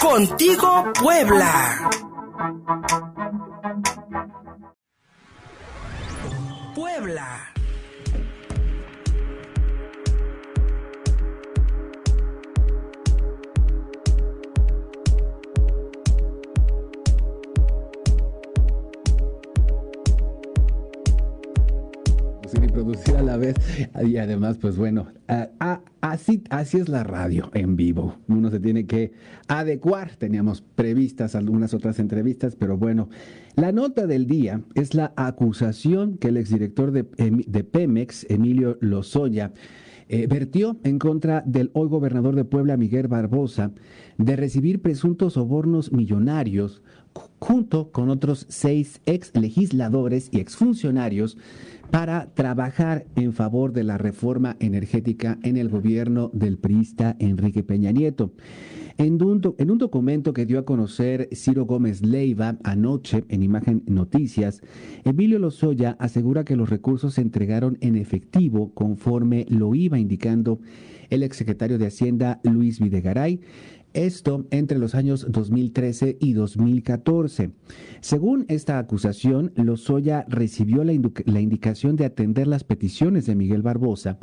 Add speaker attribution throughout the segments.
Speaker 1: Contigo Puebla. Puebla.
Speaker 2: y producir a la vez. Y además, pues bueno, así, es la radio en vivo. Uno se tiene que adecuar. Teníamos previstas algunas otras entrevistas, pero bueno, la nota del día es la acusación que el exdirector de, de Pemex, Emilio Lozoya, eh, vertió en contra del hoy gobernador de Puebla, Miguel Barbosa, de recibir presuntos sobornos millonarios junto con otros seis ex legisladores y exfuncionarios para trabajar en favor de la reforma energética en el gobierno del priista Enrique Peña Nieto. En un, en un, documento que dio a conocer Ciro Gómez Leiva anoche en Imagen Noticias, Emilio Lozoya asegura que los recursos se entregaron en efectivo conforme lo iba indicando el exsecretario de Hacienda Luis Videgaray, esto entre los años 2013 y 2014. Según esta acusación, Lozoya recibió la, la, indicación de atender las peticiones de Miguel Barbosa,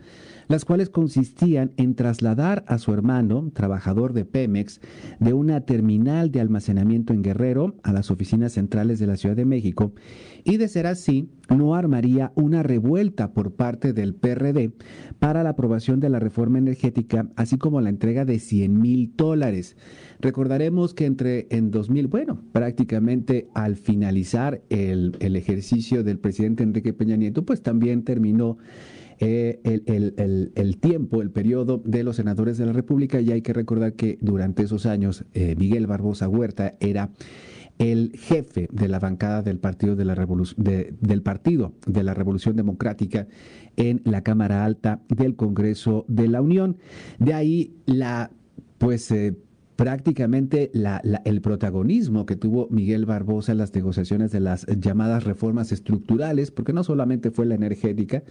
Speaker 2: las cuales consistían en trasladar a su hermano, trabajador de Pemex, de una terminal de almacenamiento en Guerrero a las oficinas centrales de la Ciudad de México, y de ser así, no armaría una revuelta por parte del PRD para la aprobación de la reforma energética, así como la entrega de 100 mil dólares. Recordaremos que entre en 2000, bueno, prácticamente al finalizar el, el ejercicio del presidente Enrique Peña Nieto, pues también terminó eh, el, tiempo, el periodo de los senadores de la República y hay que recordar que durante esos años eh, Miguel Barbosa Huerta era el jefe de la bancada del Partido de la, del Partido de la Revolución Democrática en la Cámara Alta del Congreso de la Unión. De ahí la pues eh, prácticamente el protagonismo que tuvo Miguel Barbosa en las negociaciones de las llamadas reformas estructurales, porque no solamente fue la energética,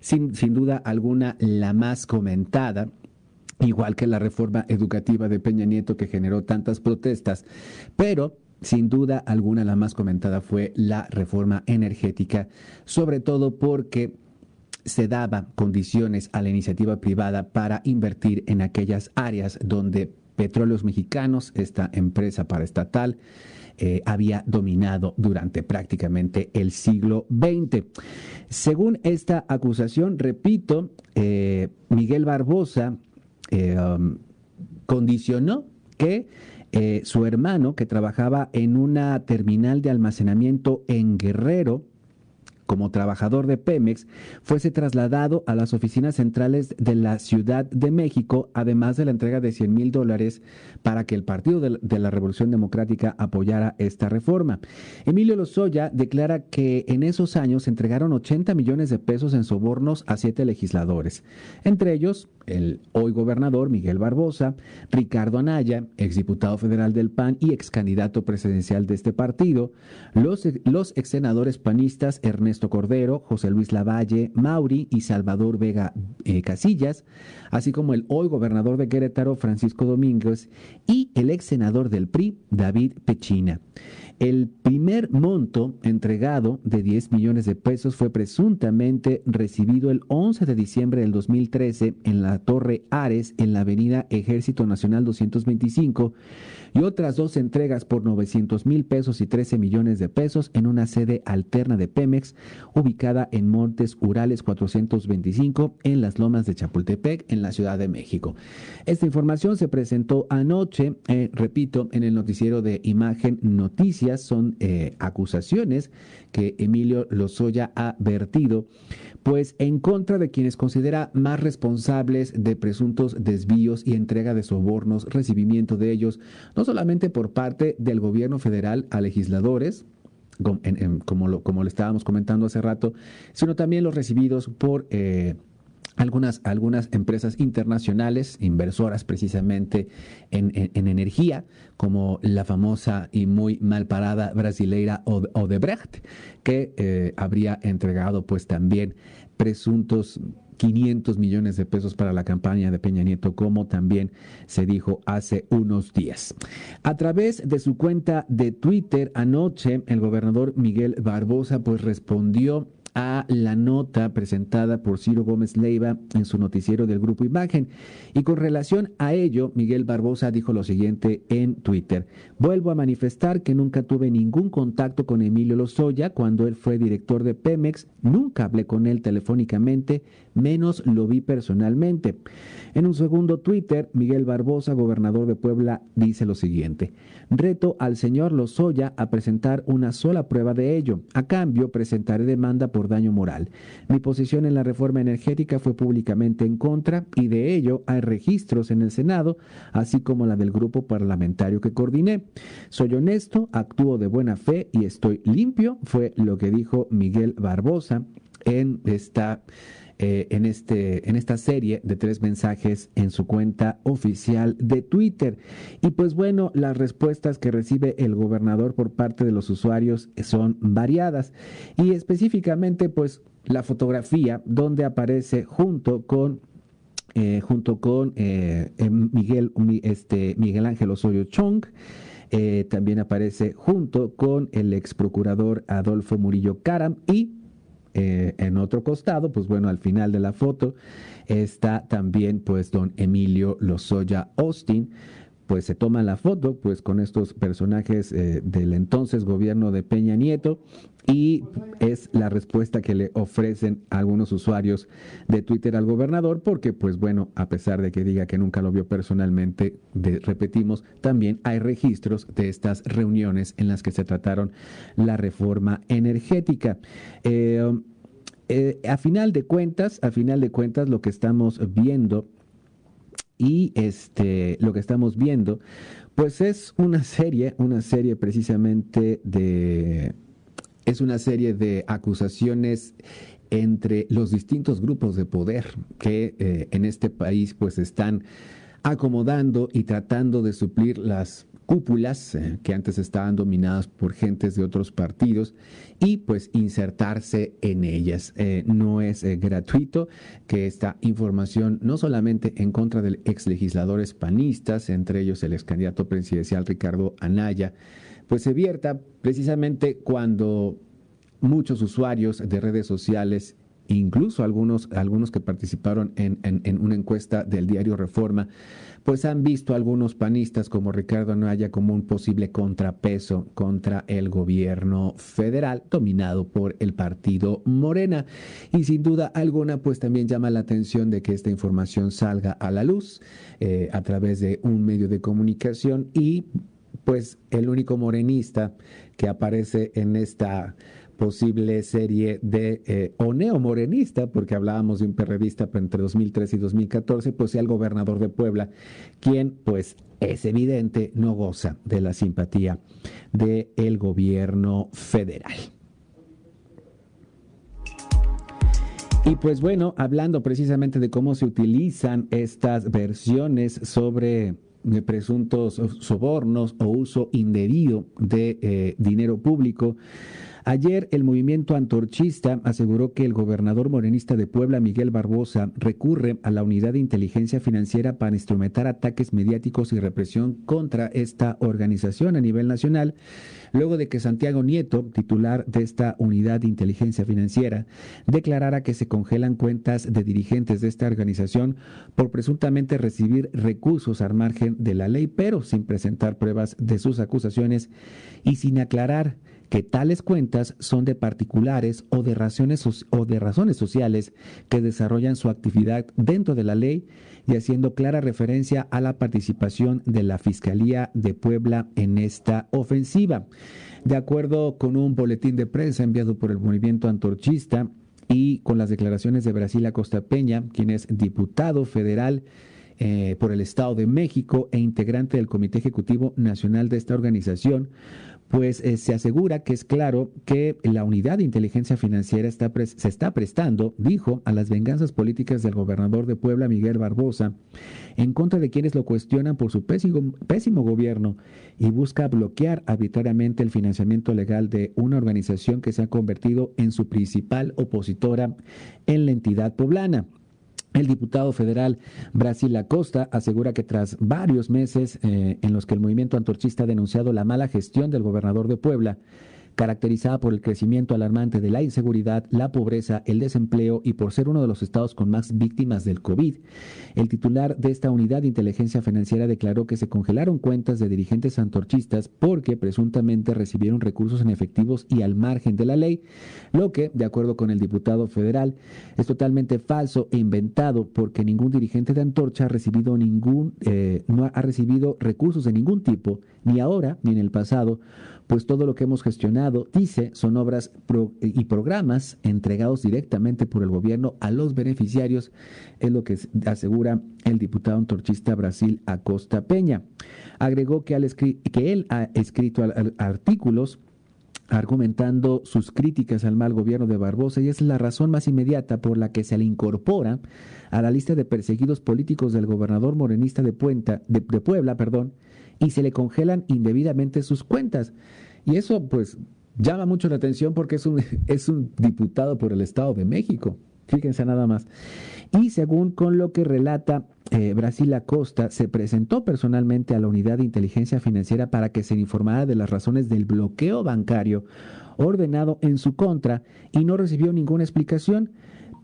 Speaker 2: sin, sin duda alguna la más comentada, igual que la reforma educativa de Peña Nieto que generó tantas protestas, pero sin duda alguna la más comentada fue la reforma energética, sobre todo porque se daba condiciones a la iniciativa privada para invertir en aquellas áreas donde Petróleos Mexicanos, esta empresa paraestatal, eh, había dominado durante prácticamente el siglo XX. Según esta acusación, repito, eh, Miguel Barbosa eh, um, condicionó que su hermano, que trabajaba en una terminal de almacenamiento en Guerrero, como trabajador de Pemex, fuese trasladado a las oficinas centrales de la Ciudad de México, además de la entrega de 100 mil dólares para que el Partido de la Revolución Democrática apoyara esta reforma. Emilio Lozoya declara que en esos años se entregaron 80 millones de pesos en sobornos a siete legisladores, entre ellos el hoy gobernador Miguel Barbosa, Ricardo Anaya, exdiputado federal del PAN y ex candidato presidencial de este partido, los, los ex senadores panistas Ernesto Cordero, José Luis Lavalle, Mauri y Salvador Vega eh, Casillas, así como el hoy gobernador de Querétaro Francisco Domínguez y el ex senador del PRI David Pechina. El primer monto entregado de 10 millones de pesos fue presuntamente recibido el 11 de diciembre del 2013 en la Torre Ares, en la avenida Ejército Nacional 225, y otras dos entregas por 900 mil pesos y 13 millones de pesos en una sede alterna de Pemex, ubicada en Montes Urales 425, en las lomas de Chapultepec, en la Ciudad de México. Esta información se presentó anoche, eh, repito, en el noticiero de Imagen Noticias. Son eh, acusaciones que Emilio Lozoya ha vertido pues en contra de quienes considera más responsables de presuntos desvíos y entrega de sobornos, recibimiento de ellos, no solamente por parte del gobierno federal a legisladores, como, lo, como estábamos comentando hace rato, sino también los recibidos por... Eh, algunas, algunas empresas internacionales, inversoras precisamente en, energía, como la famosa y muy mal parada brasileira Odebrecht, que eh, habría entregado pues también presuntos 500 millones de pesos para la campaña de Peña Nieto, como también se dijo hace unos días. A través de su cuenta de Twitter anoche, el gobernador Miguel Barbosa pues respondió a la nota presentada por Ciro Gómez Leiva en su noticiero del Grupo Imagen. Y con relación a ello, Miguel Barbosa dijo lo siguiente en Twitter. Vuelvo a manifestar que nunca tuve ningún contacto con Emilio Lozoya cuando él fue director de Pemex. Nunca hablé con él telefónicamente, menos lo vi personalmente. En un segundo Twitter, Miguel Barbosa, gobernador de Puebla, dice lo siguiente. Reto al señor Lozoya a presentar una sola prueba de ello. A cambio, presentaré demanda por daño moral. Mi posición en la reforma energética fue públicamente en contra y de ello hay registros en el Senado, así como la del grupo parlamentario que coordiné. Soy honesto, actúo de buena fe y estoy limpio, fue lo que dijo Miguel Barbosa en esta eh, en, este, en esta serie de tres mensajes en su cuenta oficial de Twitter. Y pues bueno, las respuestas que recibe el gobernador por parte de los usuarios son variadas. Y específicamente, pues la fotografía donde aparece junto con eh, junto con eh, Miguel, este, Miguel Ángel Osorio Chong. también aparece junto con el ex procurador Adolfo Murillo Caram y eh, en otro costado, pues bueno, al final de la foto está también pues don Emilio Lozoya Austin, pues se toma la foto pues con estos personajes eh, del entonces gobierno de Peña Nieto y es la respuesta que le ofrecen algunos usuarios de Twitter al gobernador porque pues bueno, a pesar de que diga que nunca lo vio personalmente, repetimos, también hay registros de estas reuniones en las que se trataron la reforma energética. Eh, eh, a final de cuentas, a final de cuentas, lo que estamos viendo y este, lo que estamos viendo, pues es una serie, una serie precisamente de, es una serie de acusaciones entre los distintos grupos de poder que eh, en este país pues están acomodando y tratando de suplir las cúpulas eh, que antes estaban dominadas por gentes de otros partidos y pues insertarse en ellas. Eh, no es eh, gratuito que esta información, no solamente en contra del ex legisladores panistas, entre ellos el ex candidato presidencial Ricardo Anaya, pues se vierta precisamente cuando muchos usuarios de redes sociales incluso algunos, algunos que participaron en, en, una encuesta del diario Reforma, pues han visto algunos panistas como Ricardo Anaya como un posible contrapeso contra el gobierno federal dominado por el partido Morena. Y sin duda alguna, pues también llama la atención de que esta información salga a la luz eh, a través de un medio de comunicación y pues el único morenista que aparece en esta posible serie de eh, o porque hablábamos de un perredista entre 2013 y 2014, pues sea el gobernador de Puebla, quien pues es evidente no goza de la simpatía del gobierno federal. Y pues bueno, hablando precisamente de cómo se utilizan estas versiones sobre eh, presuntos sobornos o uso indebido de eh, dinero público, Ayer el movimiento antorchista aseguró que el gobernador morenista de Puebla, Miguel Barbosa, recurre a la unidad de inteligencia financiera para instrumentar ataques mediáticos y represión contra esta organización a nivel nacional, luego de que Santiago Nieto, titular de esta unidad de inteligencia financiera, declarara que se congelan cuentas de dirigentes de esta organización por presuntamente recibir recursos al margen de la ley, pero sin presentar pruebas de sus acusaciones y sin aclarar que tales cuentas son de particulares o de, razones, o de razones sociales que desarrollan su actividad dentro de la ley y haciendo clara referencia a la participación de la Fiscalía de Puebla en esta ofensiva. De acuerdo con un boletín de prensa enviado por el movimiento antorchista y con las declaraciones de Brasil Acosta Peña, quien es diputado federal eh, por el Estado de México e integrante del Comité Ejecutivo Nacional de esta organización, pues eh, se asegura que es claro que la unidad de inteligencia financiera está se está prestando, dijo, a las venganzas políticas del gobernador de Puebla, Miguel Barbosa, en contra de quienes lo cuestionan por su pésimo, pésimo gobierno y busca bloquear arbitrariamente el financiamiento legal de una organización que se ha convertido en su principal opositora en la entidad poblana. El diputado federal Brasil Acosta asegura que tras varios meses eh, en los que el movimiento antorchista ha denunciado la mala gestión del gobernador de Puebla, caracterizada por el crecimiento alarmante de la inseguridad, la pobreza, el desempleo y por ser uno de los estados con más víctimas del COVID. El titular de esta unidad de inteligencia financiera declaró que se congelaron cuentas de dirigentes antorchistas porque presuntamente recibieron recursos en efectivos y al margen de la ley, lo que, de acuerdo con el diputado federal, es totalmente falso e inventado porque ningún dirigente de Antorcha ha recibido ningún, eh, no ha recibido recursos de ningún tipo, ni ahora ni en el pasado pues todo lo que hemos gestionado, dice, son obras y programas entregados directamente por el gobierno a los beneficiarios, es lo que asegura el diputado antorchista Brasil Acosta Peña. Agregó que, al que él ha escrito artículos argumentando sus críticas al mal gobierno de Barbosa y es la razón más inmediata por la que se le incorpora a la lista de perseguidos políticos del gobernador morenista de, de Puebla, perdón, y se le congelan indebidamente sus cuentas. Y eso pues llama mucho la atención porque es un, es un diputado por el Estado de México. Fíjense nada más. Y según con lo que relata eh, Brasil Acosta, se presentó personalmente a la unidad de inteligencia financiera para que se informara de las razones del bloqueo bancario ordenado en su contra y no recibió ninguna explicación.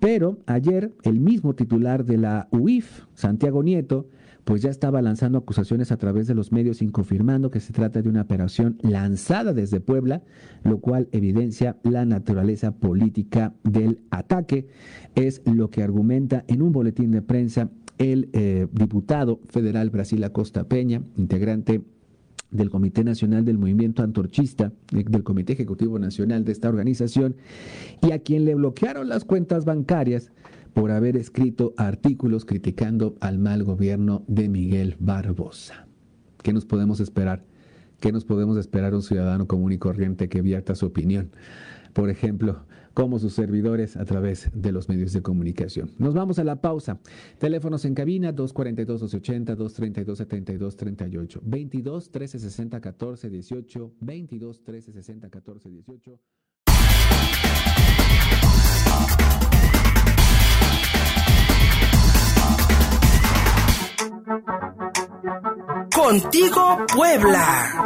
Speaker 2: Pero ayer el mismo titular de la UIF, Santiago Nieto, pues ya estaba lanzando acusaciones a través de los medios, inconfirmando que se trata de una operación lanzada desde Puebla, lo cual evidencia la naturaleza política del ataque. Es lo que argumenta en un boletín de prensa el eh, diputado federal Brasil Acosta Peña, integrante del Comité Nacional del Movimiento Antorchista, eh, del Comité Ejecutivo Nacional de esta organización, y a quien le bloquearon las cuentas bancarias por haber escrito artículos criticando al mal gobierno de Miguel Barbosa. ¿Qué nos podemos esperar? ¿Qué nos podemos esperar un ciudadano común y corriente que vierta su opinión? Por ejemplo, como sus servidores a través de los medios de comunicación. Nos vamos a la pausa. Teléfonos en cabina 242-280, 232-7238, 22 13 60 14 18, 22 13 60 14 18.
Speaker 1: Contigo Puebla.